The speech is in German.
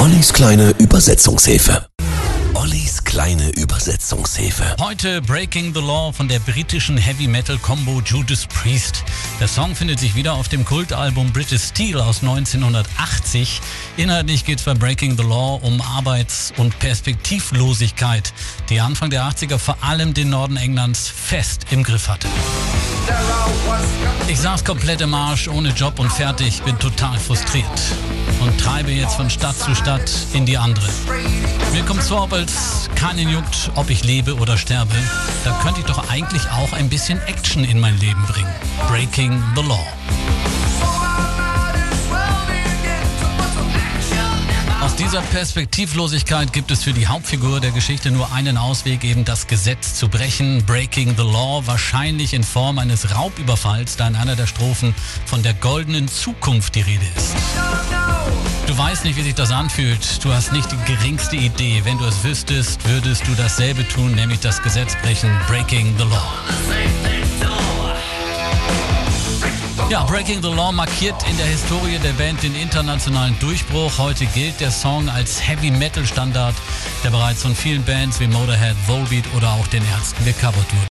Ollis kleine Übersetzungshilfe. Ollis kleine Übersetzungshilfe. Heute Breaking the Law von der britischen Heavy Metal Combo Judas Priest. Der Song findet sich wieder auf dem Kultalbum British Steel aus 1980. Inhaltlich geht es bei Breaking the Law um Arbeits- und Perspektivlosigkeit, die Anfang der 80er vor allem den Norden Englands fest im Griff hatte. Ich saß komplett im Arsch, ohne Job und fertig, bin total frustriert und treibe jetzt von Stadt zu Stadt in die andere. Mir kommt so auf, als keinen juckt, ob ich lebe oder sterbe. Da könnte ich doch eigentlich auch ein bisschen Action in mein Leben bringen. Breaking the Law. Aus dieser Perspektivlosigkeit gibt es für die Hauptfigur der Geschichte nur einen Ausweg, eben das Gesetz zu brechen, Breaking the Law, wahrscheinlich in Form eines Raubüberfalls, da in einer der Strophen von der goldenen Zukunft die Rede ist. Du weißt nicht, wie sich das anfühlt. Du hast nicht die geringste Idee. Wenn du es wüsstest, würdest du dasselbe tun, nämlich das Gesetz brechen, Breaking the Law. Ja, Breaking the Law markiert in der Historie der Band den internationalen Durchbruch. Heute gilt der Song als Heavy Metal Standard, der bereits von vielen Bands wie Motorhead, Volbeat oder auch den Ärzten gecovert wurde.